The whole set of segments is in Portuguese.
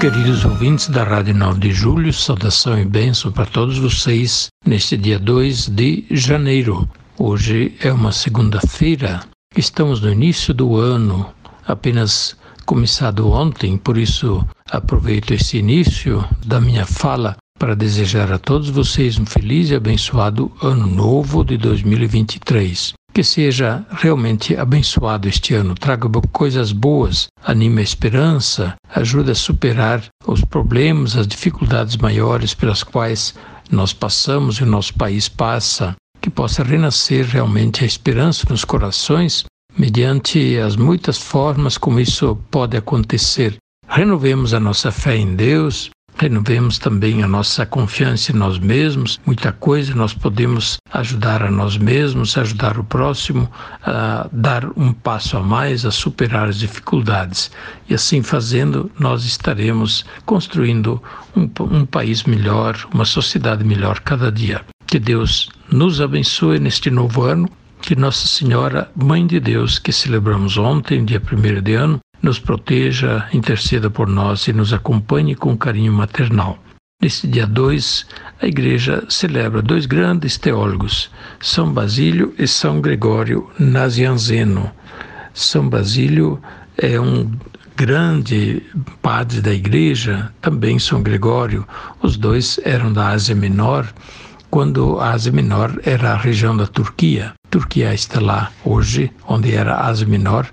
Queridos ouvintes da Rádio 9 de Julho, saudação e bênção para todos vocês neste dia 2 de janeiro. Hoje é uma segunda-feira, estamos no início do ano, apenas começado ontem, por isso aproveito esse início da minha fala para desejar a todos vocês um feliz e abençoado ano novo de 2023. Que seja realmente abençoado este ano, traga coisas boas, anime a esperança, ajude a superar os problemas, as dificuldades maiores pelas quais nós passamos e o nosso país passa, que possa renascer realmente a esperança nos corações, mediante as muitas formas como isso pode acontecer. Renovemos a nossa fé em Deus, renovemos também a nossa confiança em nós mesmos. Muita coisa nós podemos ajudar a nós mesmos, ajudar o próximo a dar um passo a mais, a superar as dificuldades. E assim fazendo, nós estaremos construindo um, um país melhor, uma sociedade melhor cada dia. Que Deus nos abençoe neste novo ano. Que Nossa Senhora, Mãe de Deus, que celebramos ontem, dia 1 de ano, nos proteja, interceda por nós e nos acompanhe com carinho maternal. Neste dia 2, a Igreja celebra dois grandes teólogos, São Basílio e São Gregório Nazianzeno. São Basílio é um grande padre da Igreja, também São Gregório. Os dois eram da Ásia Menor, quando a Ásia Menor era a região da Turquia. Turquia está lá hoje, onde era a Ásia Menor,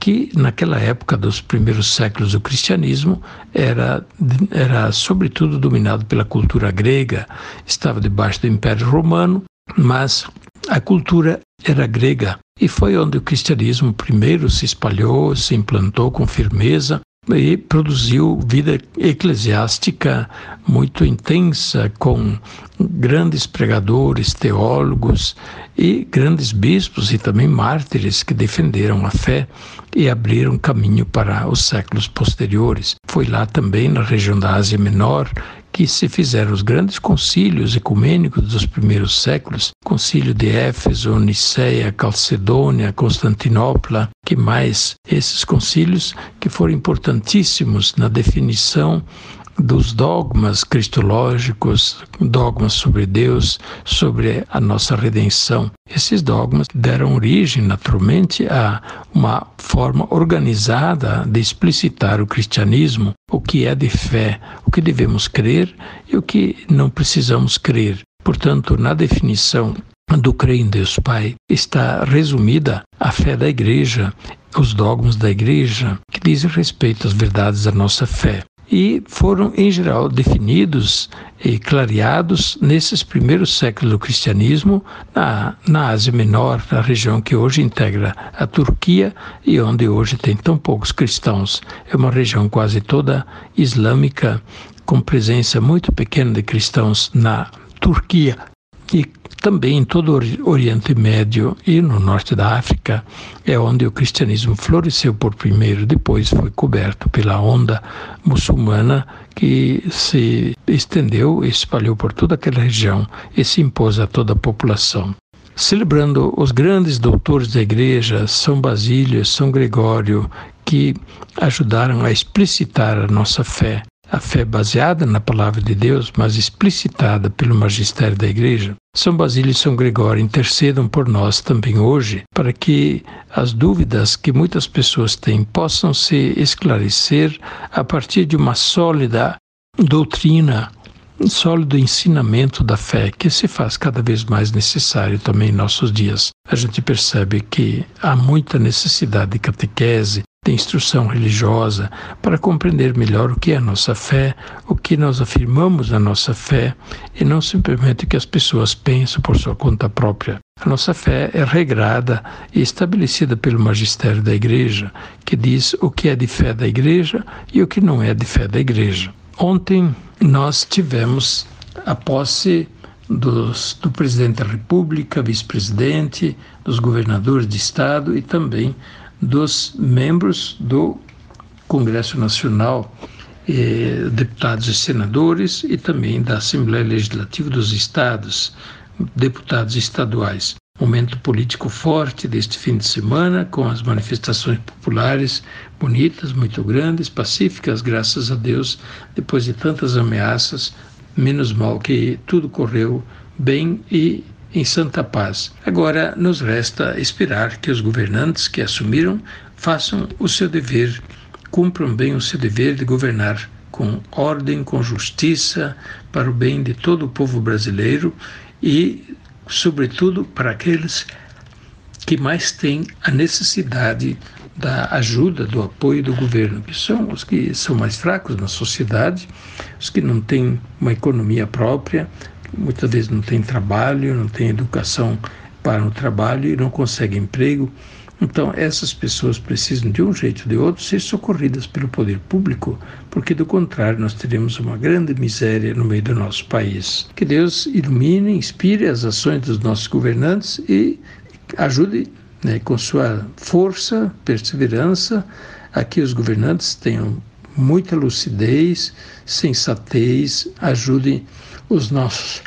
que naquela época dos primeiros séculos do cristianismo era, era sobretudo dominado pela cultura grega, estava debaixo do Império Romano, mas a cultura era grega. E foi onde o cristianismo primeiro se espalhou, se implantou com firmeza e produziu vida eclesiástica muito intensa, com grandes pregadores, teólogos e grandes bispos e também mártires que defenderam a fé e abriram caminho para os séculos posteriores. Foi lá também, na região da Ásia Menor, que se fizeram os grandes concílios ecumênicos dos primeiros séculos, concílio de Éfeso, Niceia, Calcedônia, Constantinopla, que mais? Esses concílios que foram importantíssimos na definição dos dogmas cristológicos, dogmas sobre Deus, sobre a nossa redenção. Esses dogmas deram origem, naturalmente, a uma forma organizada de explicitar o cristianismo, o que é de fé, o que devemos crer e o que não precisamos crer. Portanto, na definição do crer em Deus Pai está resumida a fé da Igreja, os dogmas da Igreja, que dizem respeito às verdades da nossa fé e foram, em geral, definidos e clareados nesses primeiros séculos do cristianismo na, na Ásia Menor, na região que hoje integra a Turquia e onde hoje tem tão poucos cristãos. É uma região quase toda islâmica, com presença muito pequena de cristãos na Turquia e também em todo o Oriente Médio e no norte da África é onde o cristianismo floresceu por primeiro, depois foi coberto pela onda muçulmana que se estendeu e espalhou por toda aquela região e se impôs a toda a população. Celebrando os grandes doutores da igreja, São Basílio, São Gregório, que ajudaram a explicitar a nossa fé, a fé baseada na palavra de Deus, mas explicitada pelo magistério da Igreja, São Basílio e São Gregório intercedam por nós também hoje, para que as dúvidas que muitas pessoas têm possam se esclarecer a partir de uma sólida doutrina, um sólido ensinamento da fé que se faz cada vez mais necessário também em nossos dias. A gente percebe que há muita necessidade de catequese, de instrução religiosa para compreender melhor o que é a nossa fé, o que nós afirmamos na nossa fé e não simplesmente o que as pessoas pensam por sua conta própria. A nossa fé é regrada e estabelecida pelo magistério da Igreja, que diz o que é de fé da Igreja e o que não é de fé da Igreja. Ontem nós tivemos a posse dos, do presidente da República, vice-presidente, dos governadores de Estado e também dos membros do Congresso Nacional, eh, deputados e senadores, e também da Assembleia Legislativa dos Estados, deputados estaduais. Momento político forte deste fim de semana, com as manifestações populares bonitas, muito grandes, pacíficas, graças a Deus, depois de tantas ameaças, menos mal que tudo correu bem e em santa paz. Agora nos resta esperar que os governantes que assumiram façam o seu dever, cumpram bem o seu dever de governar com ordem, com justiça, para o bem de todo o povo brasileiro e, sobretudo, para aqueles que mais têm a necessidade da ajuda, do apoio do governo, que são os que são mais fracos na sociedade, os que não têm uma economia própria, muitas vezes não têm trabalho, não têm educação para o trabalho e não conseguem emprego. Então, essas pessoas precisam, de um jeito ou de outro, ser socorridas pelo poder público, porque, do contrário, nós teremos uma grande miséria no meio do nosso país. Que Deus ilumine, inspire as ações dos nossos governantes e ajude, né, com sua força, perseverança, a que os governantes tenham muita lucidez, sensatez, ajude os nossos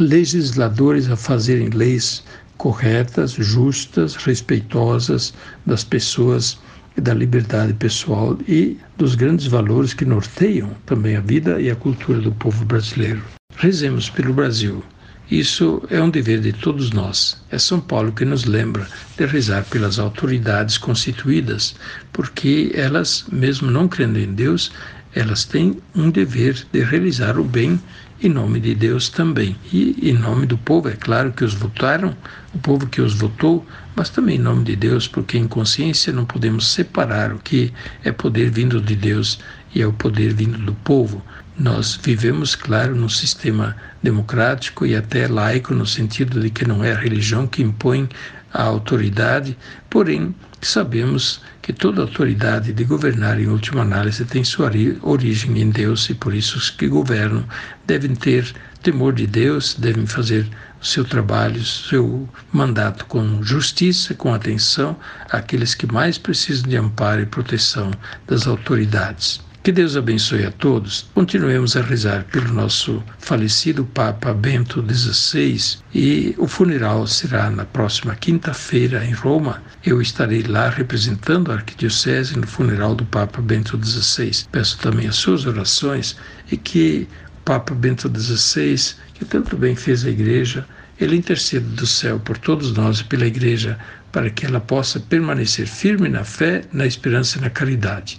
legisladores a fazerem leis corretas, justas, respeitosas das pessoas e da liberdade pessoal e dos grandes valores que norteiam também a vida e a cultura do povo brasileiro. Rezemos pelo Brasil. Isso é um dever de todos nós. É São Paulo que nos lembra de rezar pelas autoridades constituídas, porque elas, mesmo não crendo em Deus, elas têm um dever de realizar o bem em nome de Deus também. E em nome do povo, é claro que os votaram, o povo que os votou, mas também em nome de Deus, porque em consciência não podemos separar o que é poder vindo de Deus e é o poder vindo do povo. Nós vivemos, claro, num sistema democrático e até laico, no sentido de que não é a religião que impõe a autoridade, porém sabemos que toda autoridade de governar, em última análise, tem sua origem em Deus e por isso os que governam devem ter temor de Deus, devem fazer o seu trabalho, seu mandato com justiça, com atenção àqueles que mais precisam de amparo e proteção das autoridades. Que Deus abençoe a todos. Continuemos a rezar pelo nosso falecido Papa Bento XVI e o funeral será na próxima quinta-feira em Roma. Eu estarei lá representando a Arquidiocese no funeral do Papa Bento XVI. Peço também as suas orações e que o Papa Bento XVI, que tanto bem fez a Igreja, ele interceda do céu por todos nós e pela Igreja, para que ela possa permanecer firme na fé, na esperança e na caridade.